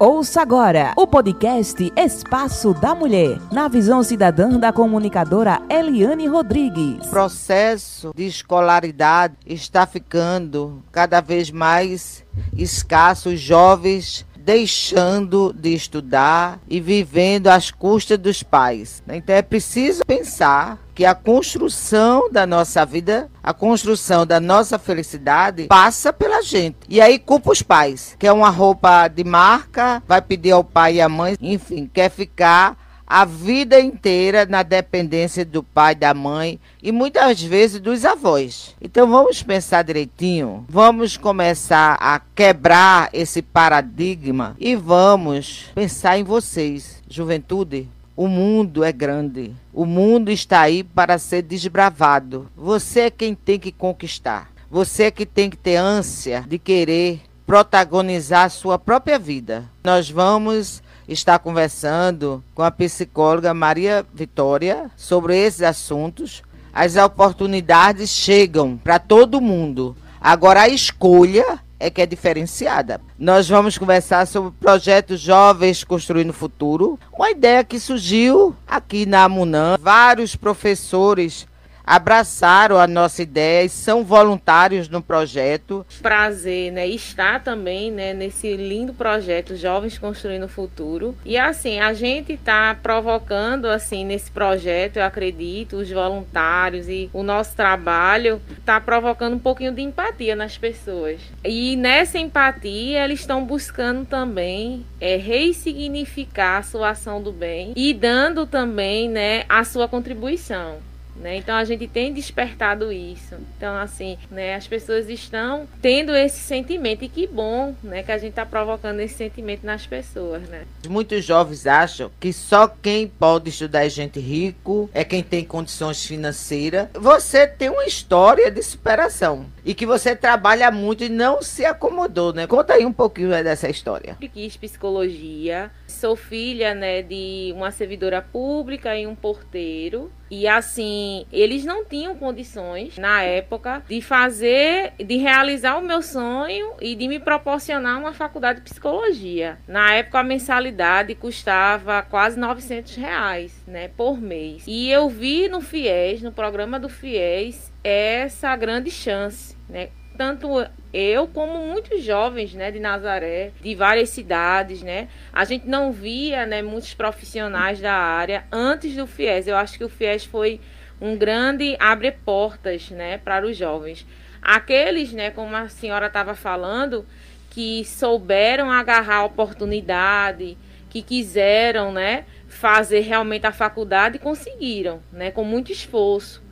Ouça agora o podcast Espaço da Mulher, na visão cidadã da comunicadora Eliane Rodrigues. O processo de escolaridade está ficando cada vez mais escasso. Os jovens deixando de estudar e vivendo às custas dos pais. Então é preciso pensar que a construção da nossa vida, a construção da nossa felicidade passa pela gente. E aí culpa os pais, quer uma roupa de marca, vai pedir ao pai e à mãe, enfim, quer ficar a vida inteira na dependência do pai, da mãe e muitas vezes dos avós. Então vamos pensar direitinho, vamos começar a quebrar esse paradigma e vamos pensar em vocês, juventude. O mundo é grande. O mundo está aí para ser desbravado. Você é quem tem que conquistar. Você é que tem que ter ânsia de querer protagonizar a sua própria vida. Nós vamos está conversando com a psicóloga Maria Vitória sobre esses assuntos. As oportunidades chegam para todo mundo. Agora a escolha é que é diferenciada. Nós vamos conversar sobre o projeto Jovens Construindo o Futuro, uma ideia que surgiu aqui na Munan. Vários professores abraçaram a nossa ideia e são voluntários no projeto. Prazer, né? Estar também, né, nesse lindo projeto Jovens Construindo o Futuro. E assim, a gente está provocando assim nesse projeto, eu acredito, os voluntários e o nosso trabalho está provocando um pouquinho de empatia nas pessoas. E nessa empatia, eles estão buscando também é, ressignificar a sua ação do bem e dando também, né, a sua contribuição. Né? Então a gente tem despertado isso. Então, assim, né, as pessoas estão tendo esse sentimento. E que bom né, que a gente está provocando esse sentimento nas pessoas. Né? Muitos jovens acham que só quem pode estudar é gente rico, é quem tem condições financeiras. Você tem uma história de superação. E que você trabalha muito e não se acomodou, né? Conta aí um pouquinho dessa história. Eu quis psicologia. Sou filha né, de uma servidora pública e um porteiro. E assim, eles não tinham condições na época de fazer, de realizar o meu sonho e de me proporcionar uma faculdade de psicologia. Na época a mensalidade custava quase 900 reais, né, por mês. E eu vi no FIES, no programa do FIES, essa grande chance, né? Tanto eu como muitos jovens, né, de Nazaré, de várias cidades, né, a gente não via, né, muitos profissionais da área antes do FIES. Eu acho que o FIES foi um grande abre portas, né, para os jovens. Aqueles, né, como a senhora estava falando, que souberam agarrar a oportunidade, que quiseram, né, fazer realmente a faculdade, conseguiram, né, com muito esforço.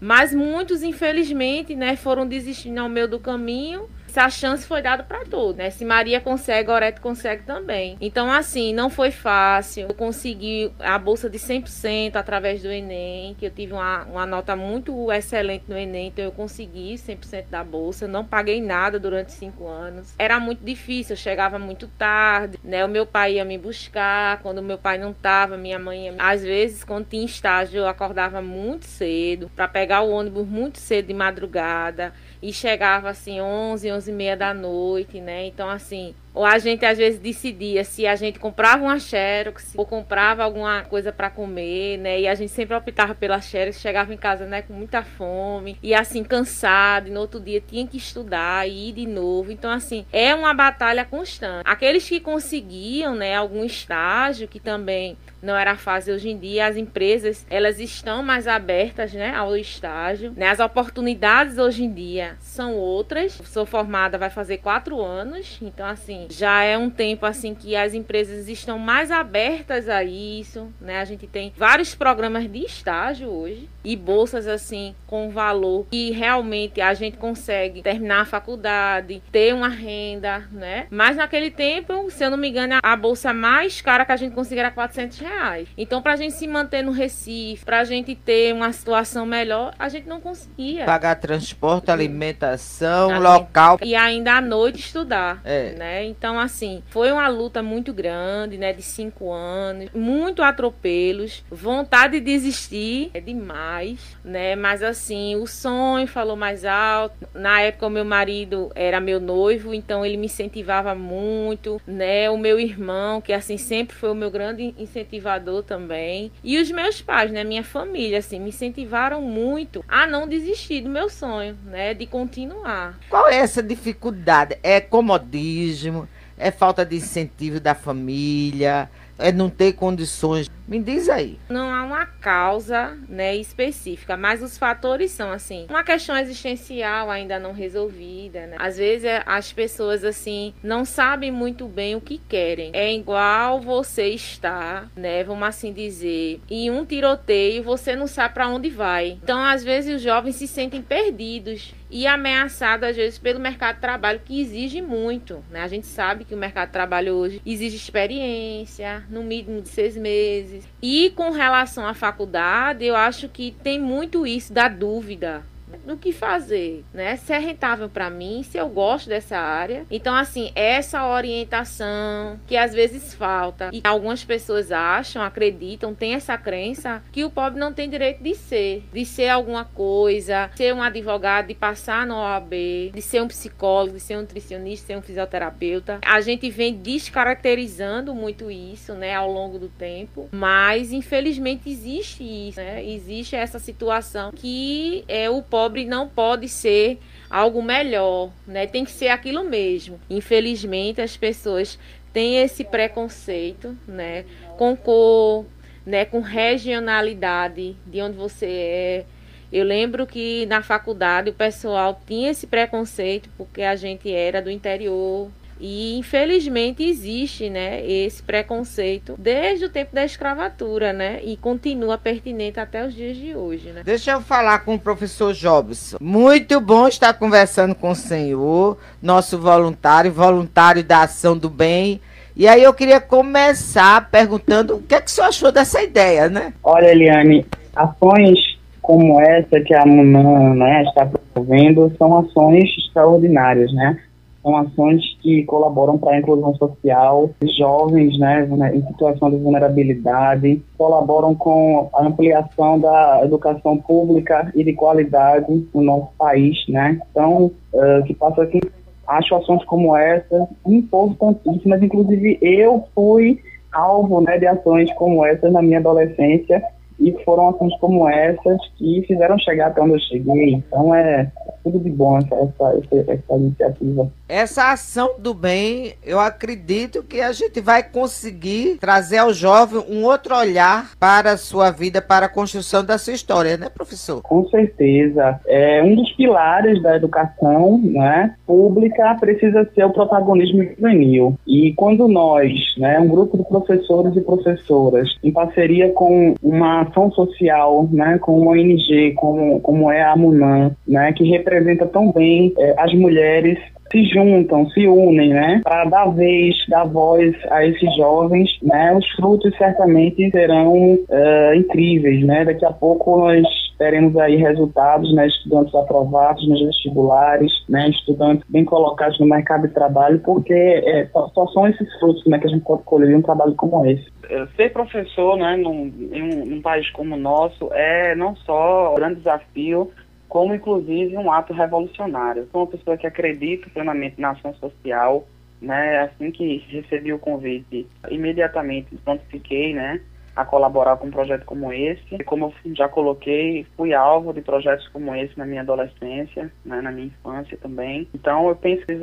Mas muitos, infelizmente, né, foram desistindo ao meio do caminho essa chance foi dada para todos, né? Se Maria consegue, Orete consegue também. Então, assim, não foi fácil. Eu consegui a bolsa de 100% através do Enem, que eu tive uma, uma nota muito excelente no Enem, então eu consegui 100% da bolsa. não paguei nada durante cinco anos. Era muito difícil, eu chegava muito tarde, né? O meu pai ia me buscar, quando meu pai não tava, minha mãe ia... Às vezes, quando tinha estágio, eu acordava muito cedo para pegar o ônibus muito cedo de madrugada e chegava assim 11, 11 e meia da noite, né? Então assim, ou a gente às vezes decidia se a gente comprava uma Xerox ou comprava alguma coisa para comer, né? E a gente sempre optava pela Xerox, chegava em casa, né, com muita fome e assim cansado, e no outro dia tinha que estudar e ir de novo. Então assim, é uma batalha constante. Aqueles que conseguiam, né, algum estágio que também não era fácil hoje em dia, as empresas, elas estão mais abertas, né, ao estágio, né? As oportunidades hoje em dia são outras. Sou formada vai fazer quatro anos, então assim já é um tempo assim que as empresas estão mais abertas a isso, né? A gente tem vários programas de estágio hoje e bolsas assim com valor que realmente a gente consegue terminar a faculdade, ter uma renda, né? Mas naquele tempo, se eu não me engano, a bolsa mais cara que a gente conseguia era 400 reais. Então, para a gente se manter no Recife, para a gente ter uma situação melhor, a gente não conseguia. Pagar transporte, alimentação, local. E ainda à noite estudar, é. né? Então, assim, foi uma luta muito grande, né? De cinco anos, muito atropelos, vontade de desistir é demais, né? Mas assim, o sonho falou mais alto. Na época, o meu marido era meu noivo, então ele me incentivava muito, né? O meu irmão, que assim sempre foi o meu grande incentivador também, e os meus pais, né? Minha família, assim, me incentivaram muito a não desistir do meu sonho, né? De continuar. Qual é essa dificuldade? É comodismo? É falta de incentivo da família? É não ter condições? Me diz aí. Não há uma causa, né, específica, mas os fatores são assim, uma questão existencial ainda não resolvida, né? Às vezes é, as pessoas assim não sabem muito bem o que querem. É igual você estar, né, vamos assim dizer, em um tiroteio, você não sabe para onde vai. Então, às vezes os jovens se sentem perdidos e ameaçados às vezes pelo mercado de trabalho que exige muito, né? A gente sabe que o mercado de trabalho hoje exige experiência, no mínimo de seis meses e com relação à faculdade, eu acho que tem muito isso da dúvida do que fazer, né? Se é rentável para mim, se eu gosto dessa área. Então, assim, essa orientação que às vezes falta e algumas pessoas acham, acreditam, tem essa crença que o pobre não tem direito de ser, de ser alguma coisa, ser um advogado, de passar no OAB, de ser um psicólogo, de ser um nutricionista, de ser um fisioterapeuta. A gente vem descaracterizando muito isso, né, ao longo do tempo, mas infelizmente existe isso, né? Existe essa situação que é o pobre pobre não pode ser algo melhor, né? Tem que ser aquilo mesmo. Infelizmente, as pessoas têm esse preconceito, né? Com cor, né? Com regionalidade, de onde você é. Eu lembro que na faculdade o pessoal tinha esse preconceito porque a gente era do interior, e infelizmente existe, né, esse preconceito desde o tempo da escravatura, né, e continua pertinente até os dias de hoje, né? Deixa eu falar com o professor Jobson. Muito bom estar conversando com o senhor, nosso voluntário, voluntário da ação do bem. E aí eu queria começar perguntando o que é que o senhor achou dessa ideia, né? Olha, Eliane, ações como essa que a MUNAN né, está promovendo são ações extraordinárias, né? São ações que colaboram para a inclusão social de jovens né, em situação de vulnerabilidade, colaboram com a ampliação da educação pública e de qualidade no nosso país. Né? Então, uh, que passa aqui, acho ações como essa importantíssimas, inclusive eu fui alvo né, de ações como essa na minha adolescência e foram ações como essas que fizeram chegar até onde eu cheguei. Então é tudo de bom essa, essa, essa iniciativa. Essa ação do bem, eu acredito que a gente vai conseguir trazer ao jovem um outro olhar para a sua vida, para a construção da sua história, né, professor? Com certeza. É um dos pilares da educação né, pública precisa ser o protagonismo juvenil. E quando nós, né, um grupo de professores e professoras, em parceria com uma ação social, né, com uma ONG como, como é a MUNAN, né, que representa tão bem é, as mulheres se juntam, se unem, né, para dar vez, dar voz a esses jovens, né, os frutos certamente serão uh, incríveis, né, daqui a pouco nós teremos aí resultados, né, estudantes aprovados nos vestibulares, né, estudantes bem colocados no mercado de trabalho, porque é, só, são esses frutos, né, que a gente pode colher um trabalho como esse. É, ser professor, né, num, em um, país como o nosso é não só um grande desafio, como inclusive um ato revolucionário. Sou uma pessoa que acredita plenamente na ação social, né? Assim que recebi o convite, imediatamente prontifiquei, né? A colaborar com um projeto como esse. E como eu já coloquei, fui alvo de projetos como esse na minha adolescência, né? na minha infância também. Então eu penso que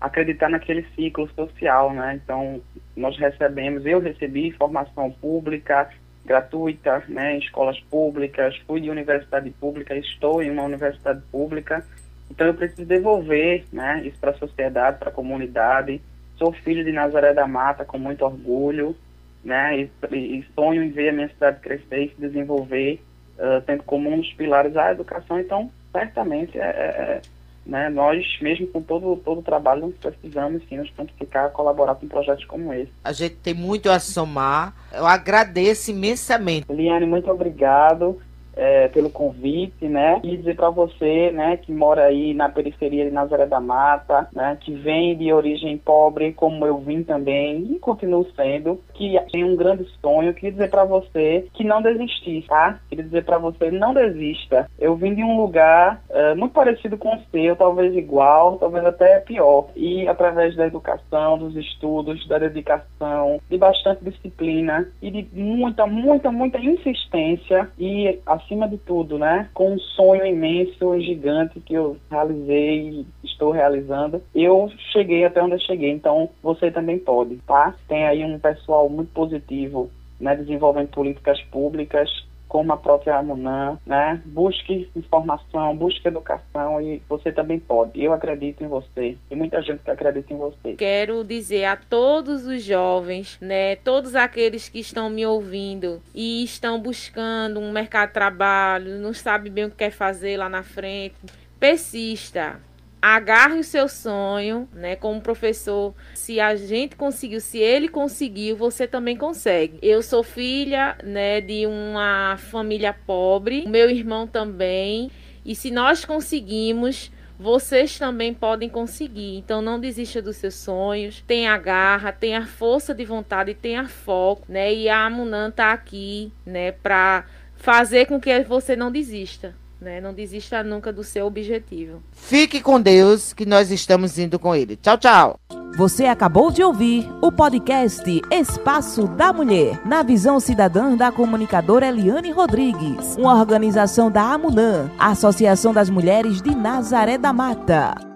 acreditar naquele ciclo social, né? Então nós recebemos, eu recebi formação pública, gratuita, né, em escolas públicas, fui de universidade pública, estou em uma universidade pública, então eu preciso devolver, né, isso para a sociedade, para a comunidade. Sou filho de Nazaré da Mata com muito orgulho, né, e, e sonho em ver a minha cidade crescer e se desenvolver, uh, tendo como um dos pilares a educação. Então, certamente é, é, é né, nós, mesmo com todo, todo o trabalho, nós precisamos sim nos pontificar, colaborar com projetos como esse. A gente tem muito a somar. Eu agradeço imensamente. Liane, muito obrigado. É, pelo convite, né? E dizer para você, né, que mora aí na periferia de Nazaré da Mata, né, que vem de origem pobre, como eu vim também e continuo sendo, que tem um grande sonho, queria dizer para você que não desistir, tá? Queria dizer para você não desista. Eu vim de um lugar uh, muito parecido com o seu, talvez igual, talvez até pior. E através da educação, dos estudos, da dedicação, de bastante disciplina e de muita, muita, muita insistência e, acima de tudo, né, com um sonho imenso gigante que eu realizei e estou realizando, eu cheguei até onde eu cheguei. Então, você também pode, tá? Tem aí um pessoal muito positivo, né, desenvolvendo políticas públicas como a própria Amunan, né? Busque informação, busque educação e você também pode. Eu acredito em você e muita gente que acredita em você. Quero dizer a todos os jovens, né, todos aqueles que estão me ouvindo e estão buscando um mercado de trabalho, não sabe bem o que quer fazer lá na frente, persista agarre o seu sonho, né? Como professor, se a gente conseguiu, se ele conseguiu, você também consegue. Eu sou filha, né, de uma família pobre, meu irmão também, e se nós conseguimos, vocês também podem conseguir. Então não desista dos seus sonhos, tenha garra, tenha força de vontade, tenha foco, né? E a Amunan tá aqui, né, para fazer com que você não desista. Né? Não desista nunca do seu objetivo. Fique com Deus, que nós estamos indo com Ele. Tchau, tchau. Você acabou de ouvir o podcast Espaço da Mulher, na visão cidadã da comunicadora Eliane Rodrigues, uma organização da AMUNAM, Associação das Mulheres de Nazaré da Mata.